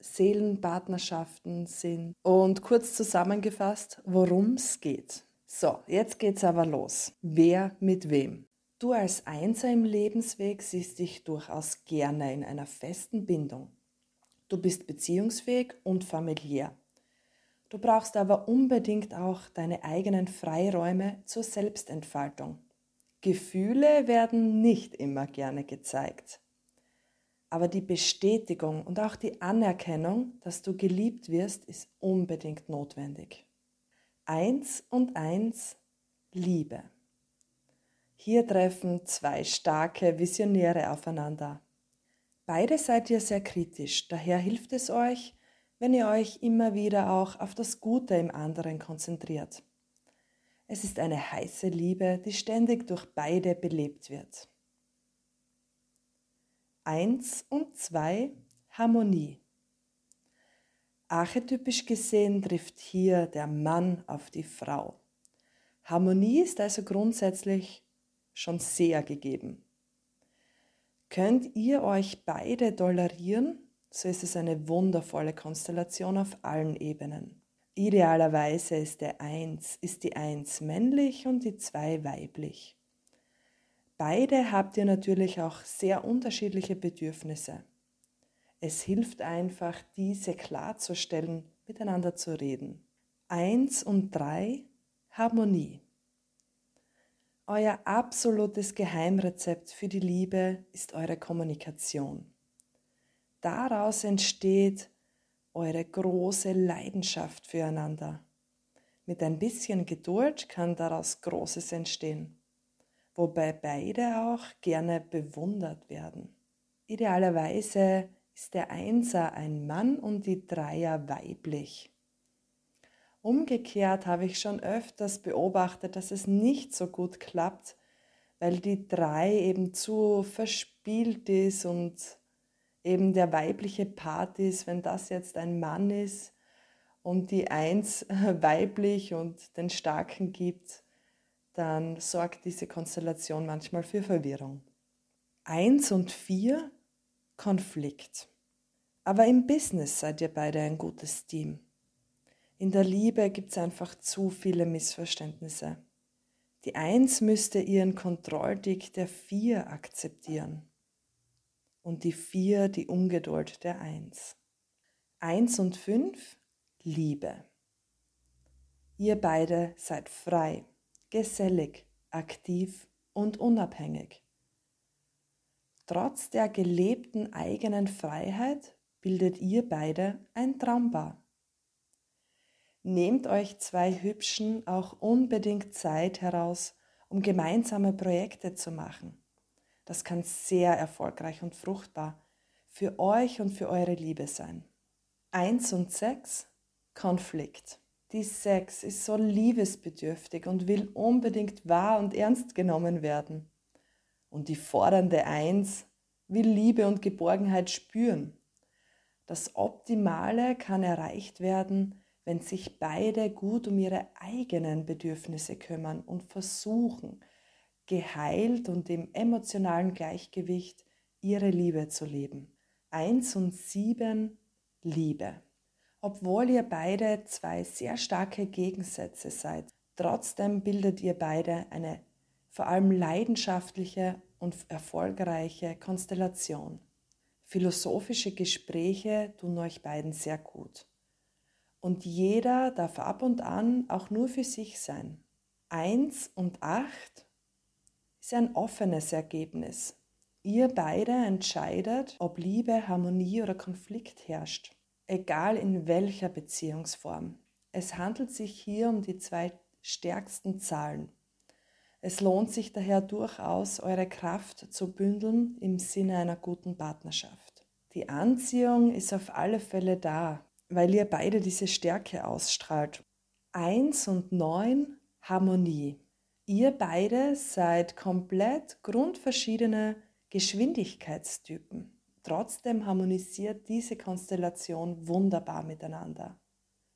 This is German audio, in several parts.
Seelenpartnerschaften sind. Und kurz zusammengefasst, worum es geht. So, jetzt geht's aber los. Wer mit wem? Du als Einser im Lebensweg siehst dich durchaus gerne in einer festen Bindung. Du bist beziehungsfähig und familiär. Du brauchst aber unbedingt auch deine eigenen Freiräume zur Selbstentfaltung. Gefühle werden nicht immer gerne gezeigt. Aber die Bestätigung und auch die Anerkennung, dass du geliebt wirst, ist unbedingt notwendig. Eins und eins, Liebe. Hier treffen zwei starke Visionäre aufeinander. Beide seid ihr sehr kritisch, daher hilft es euch, wenn ihr euch immer wieder auch auf das Gute im anderen konzentriert. Es ist eine heiße Liebe, die ständig durch beide belebt wird. Eins und zwei Harmonie. Archetypisch gesehen trifft hier der Mann auf die Frau. Harmonie ist also grundsätzlich schon sehr gegeben. Könnt ihr euch beide tolerieren, so ist es eine wundervolle Konstellation auf allen Ebenen. Idealerweise ist der Eins, ist die Eins männlich und die Zwei weiblich. Beide habt ihr natürlich auch sehr unterschiedliche Bedürfnisse. Es hilft einfach, diese klarzustellen, miteinander zu reden. Eins und drei, Harmonie. Euer absolutes Geheimrezept für die Liebe ist eure Kommunikation. Daraus entsteht eure große Leidenschaft füreinander. Mit ein bisschen Geduld kann daraus Großes entstehen wobei beide auch gerne bewundert werden. Idealerweise ist der Einser ein Mann und die Dreier weiblich. Umgekehrt habe ich schon öfters beobachtet, dass es nicht so gut klappt, weil die Drei eben zu verspielt ist und eben der weibliche Part ist, wenn das jetzt ein Mann ist und die Eins weiblich und den Starken gibt, dann sorgt diese Konstellation manchmal für Verwirrung. Eins und vier Konflikt. Aber im Business seid ihr beide ein gutes Team. In der Liebe gibt es einfach zu viele Missverständnisse. Die Eins müsste ihren Kontrolldick der Vier akzeptieren und die Vier die Ungeduld der Eins. Eins und fünf Liebe. Ihr beide seid frei gesellig, aktiv und unabhängig. Trotz der gelebten eigenen Freiheit bildet ihr beide ein Traumbar. Nehmt euch zwei Hübschen auch unbedingt Zeit heraus, um gemeinsame Projekte zu machen. Das kann sehr erfolgreich und fruchtbar für euch und für eure Liebe sein. Eins und sechs Konflikt. Die Sex ist so liebesbedürftig und will unbedingt wahr und ernst genommen werden. Und die fordernde Eins will Liebe und Geborgenheit spüren. Das Optimale kann erreicht werden, wenn sich beide gut um ihre eigenen Bedürfnisse kümmern und versuchen, geheilt und im emotionalen Gleichgewicht ihre Liebe zu leben. Eins und sieben Liebe. Obwohl ihr beide zwei sehr starke Gegensätze seid, trotzdem bildet ihr beide eine vor allem leidenschaftliche und erfolgreiche Konstellation. Philosophische Gespräche tun euch beiden sehr gut. Und jeder darf ab und an auch nur für sich sein. Eins und acht ist ein offenes Ergebnis. Ihr beide entscheidet, ob Liebe, Harmonie oder Konflikt herrscht, egal in welcher Beziehungsform. Es handelt sich hier um die zwei stärksten Zahlen. Es lohnt sich daher durchaus, eure Kraft zu bündeln im Sinne einer guten Partnerschaft. Die Anziehung ist auf alle Fälle da, weil ihr beide diese Stärke ausstrahlt. Eins und neun Harmonie. Ihr beide seid komplett grundverschiedene Geschwindigkeitstypen. Trotzdem harmonisiert diese Konstellation wunderbar miteinander.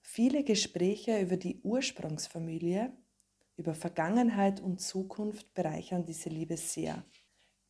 Viele Gespräche über die Ursprungsfamilie, über Vergangenheit und Zukunft bereichern diese Liebe sehr.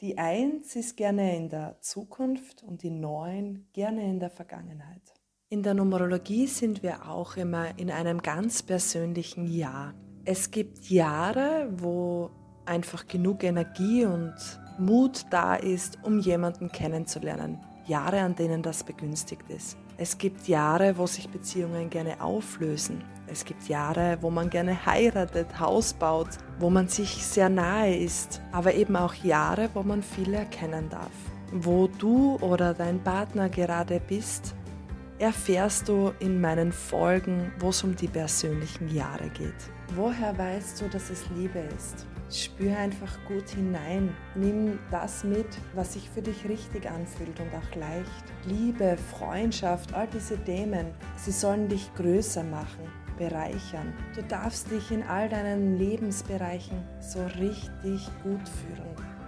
Die Eins ist gerne in der Zukunft und die Neun gerne in der Vergangenheit. In der Numerologie sind wir auch immer in einem ganz persönlichen Jahr. Es gibt Jahre, wo einfach genug Energie und Mut da ist, um jemanden kennenzulernen. Jahre, an denen das begünstigt ist. Es gibt Jahre, wo sich Beziehungen gerne auflösen. Es gibt Jahre, wo man gerne heiratet, Haus baut, wo man sich sehr nahe ist. Aber eben auch Jahre, wo man viel erkennen darf. Wo du oder dein Partner gerade bist, erfährst du in meinen Folgen, wo es um die persönlichen Jahre geht. Woher weißt du, dass es Liebe ist? Spür einfach gut hinein. Nimm das mit, was sich für dich richtig anfühlt und auch leicht. Liebe, Freundschaft, all diese Themen, sie sollen dich größer machen, bereichern. Du darfst dich in all deinen Lebensbereichen so richtig gut fühlen.